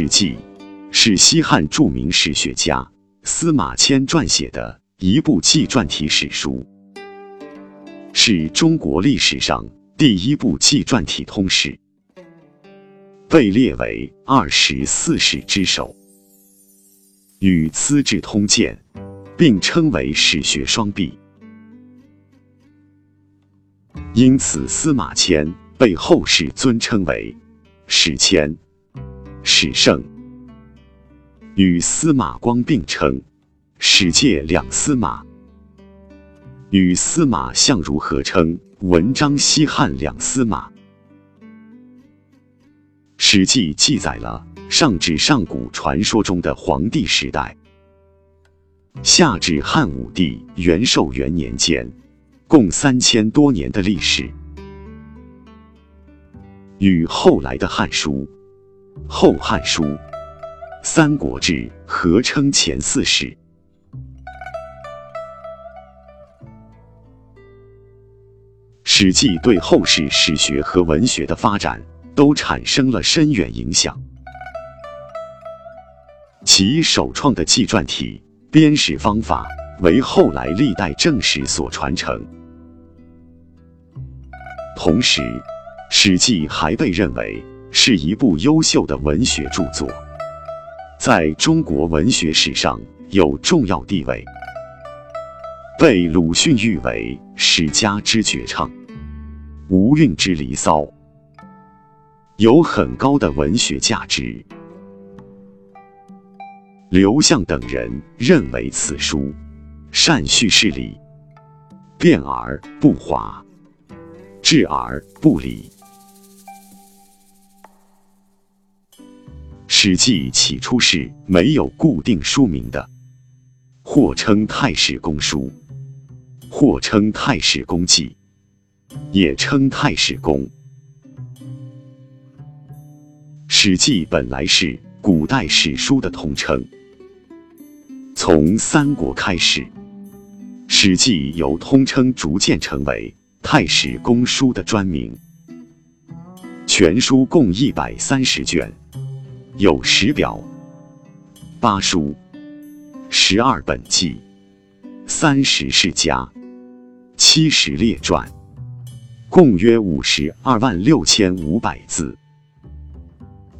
史记》是西汉著名史学家司马迁撰写的一部纪传体史书，是中国历史上第一部纪传体通史，被列为二十四史之首，与《资治通鉴》并称为史学双璧。因此，司马迁被后世尊称为“史迁”。史圣与司马光并称“史界两司马”，与司马相如合称“文章西汉两司马”。《史记》记载了上至上古传说中的黄帝时代，下至汉武帝元寿元年间，共三千多年的历史，与后来的《汉书》。《后汉书》《三国志》合称前四史，《史记》对后世史学和文学的发展都产生了深远影响。其首创的纪传体编史方法为后来历代正史所传承，同时，《史记》还被认为。是一部优秀的文学著作，在中国文学史上有重要地位，被鲁迅誉为“史家之绝唱，无韵之离骚”，有很高的文学价值。刘向等人认为此书。善叙事理，辩而不华，质而不理。《史记》起初是没有固定书名的，或称《太史公书》，或称《太史公记》，也称《太史公》。《史记》本来是古代史书的统称，从三国开始，《史记》由通称逐渐成为《太史公书》的专名。全书共一百三十卷。有十表、八书、十二本纪、三十世家、七十列传，共约五十二万六千五百字。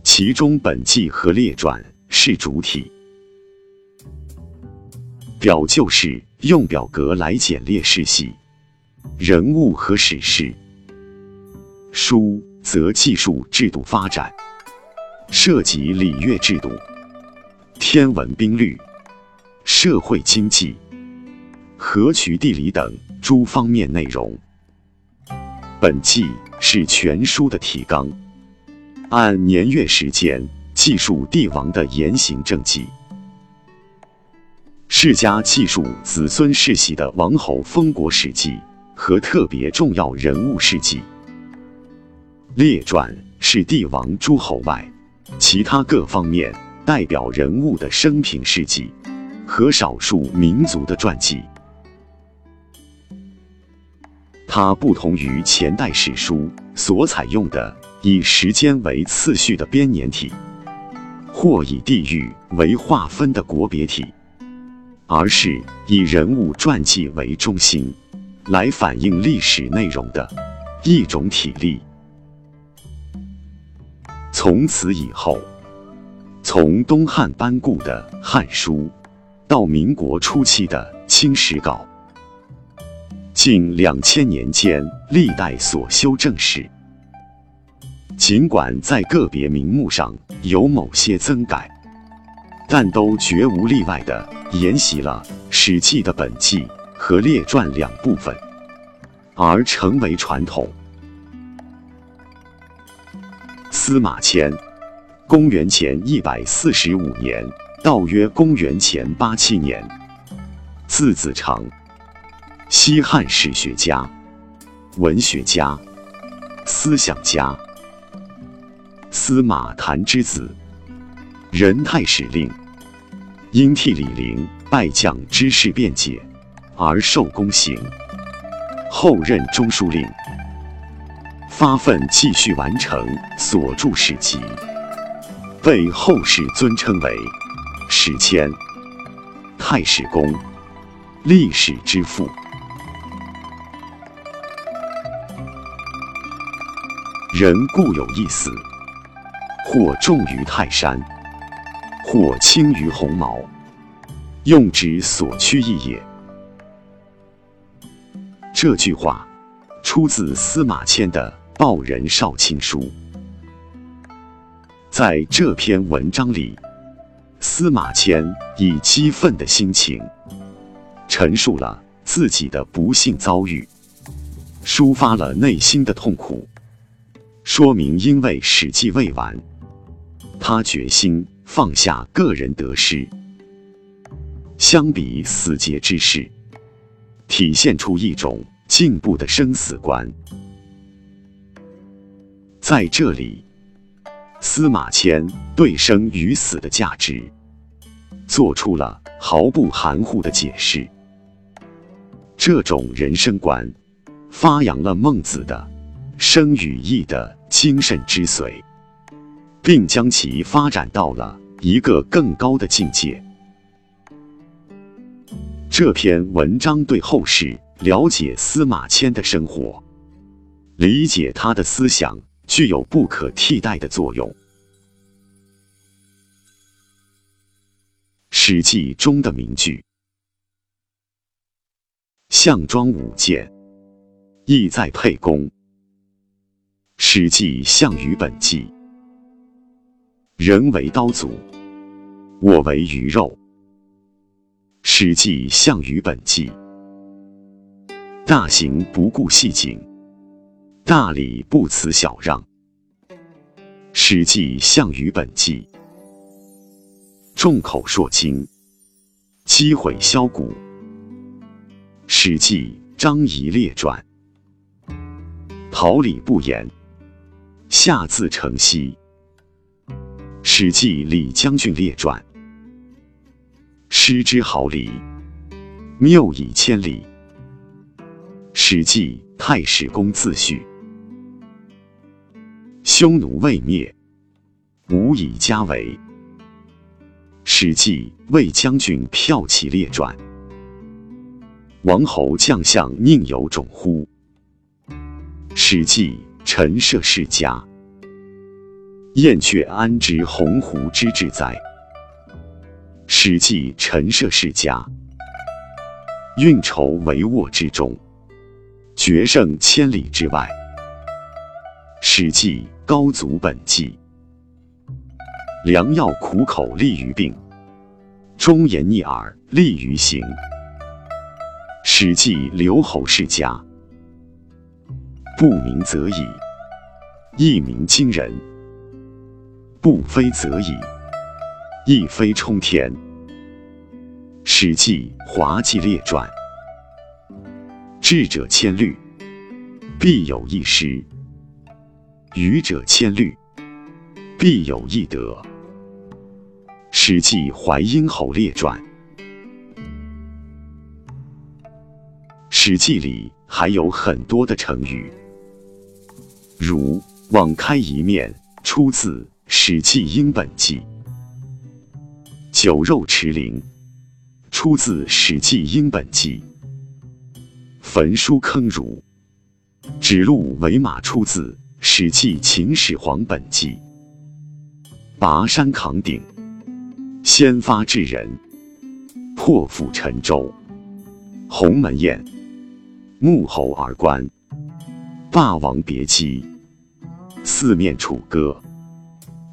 其中本纪和列传是主体，表就是用表格来简列世系、人物和史事；书则记述制度发展。涉及礼乐制度、天文兵律、社会经济、河渠地理等诸方面内容。本纪是全书的提纲，按年月时间记述帝王的言行政绩，世家记述子孙世袭的王侯封国史记和特别重要人物事迹。列传是帝王诸侯外。其他各方面代表人物的生平事迹和少数民族的传记，它不同于前代史书所采用的以时间为次序的编年体，或以地域为划分的国别体，而是以人物传记为中心，来反映历史内容的一种体例。从此以后，从东汉颁布的《汉书》，到民国初期的《清史稿》，近两千年间历代所修正史，尽管在个别名目上有某些增改，但都绝无例外的沿袭了《史记》的本纪和列传两部分，而成为传统。司马迁，公元前一百四十五年到约公元前八七年，字子长，西汉史学家、文学家、思想家，司马谈之子，任太史令，因替李陵败将之事辩解而受宫刑，后任中书令。发奋继续完成所著史籍，被后世尊称为史迁、太史公、历史之父。人固有一死，或重于泰山，或轻于鸿毛，用之所趋异也。这句话出自司马迁的《报任少卿书》。在这篇文章里，司马迁以激愤的心情陈述了自己的不幸遭遇，抒发了内心的痛苦。说明，因为史记未完，他决心放下个人得失，相比死结之事，体现出一种进步的生死观。在这里，司马迁对生与死的价值做出了毫不含糊的解释。这种人生观发扬了孟子的“生与义”的。精神之髓，并将其发展到了一个更高的境界。这篇文章对后世了解司马迁的生活、理解他的思想具有不可替代的作用。《史记》中的名句“项庄舞剑，意在沛公”。《史记·项羽本纪》：人为刀俎，我为鱼肉。《史记·项羽本纪》：大行不顾细谨，大礼不辞小让。《史记·项羽本纪》：众口铄金，积毁销骨。《史记·张仪列传》：桃李不言。下自成蹊，《史记·李将军列传》：失之毫厘，谬以千里。《史记·太史公自序》：匈奴未灭，吾以家为。《史记·魏将军骠骑列传》：王侯将相宁有种乎？《史记》陈涉世家，燕雀安知鸿鹄之志哉？《史记·陈涉世家》运筹帷幄之中，决胜千里之外。《史记·高祖本纪》良药苦口利于病，忠言逆耳利于行。《史记·刘侯世家》不鸣则已，一鸣惊人；不飞则已，一飞冲天。《史记·滑稽列传》：智者千虑，必有一失；愚者千虑，必有一得。《史记·淮阴侯列传》：《史记》里还有很多的成语。如“网开一面”出自《史记·英本纪》，“酒肉驰灵”出自《史记·英本纪》，“焚书坑儒”“指鹿为马”出自《史记·秦始皇本纪》，“拔山扛鼎”“先发制人”“破釜沉舟”“鸿门宴”“沐猴而冠”。《霸王别姬》四面楚歌，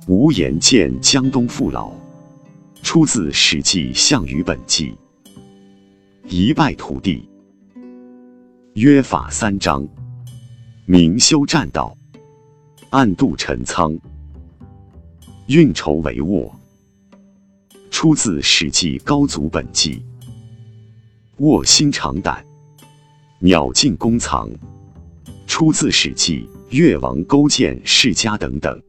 无颜见江东父老，出自《史记·项羽本纪》。一败涂地，约法三章，明修栈道，暗度陈仓，运筹帷幄，出自《史记·高祖本纪》。卧薪尝胆，鸟尽弓藏。出自《史记·越王勾践世家》等等。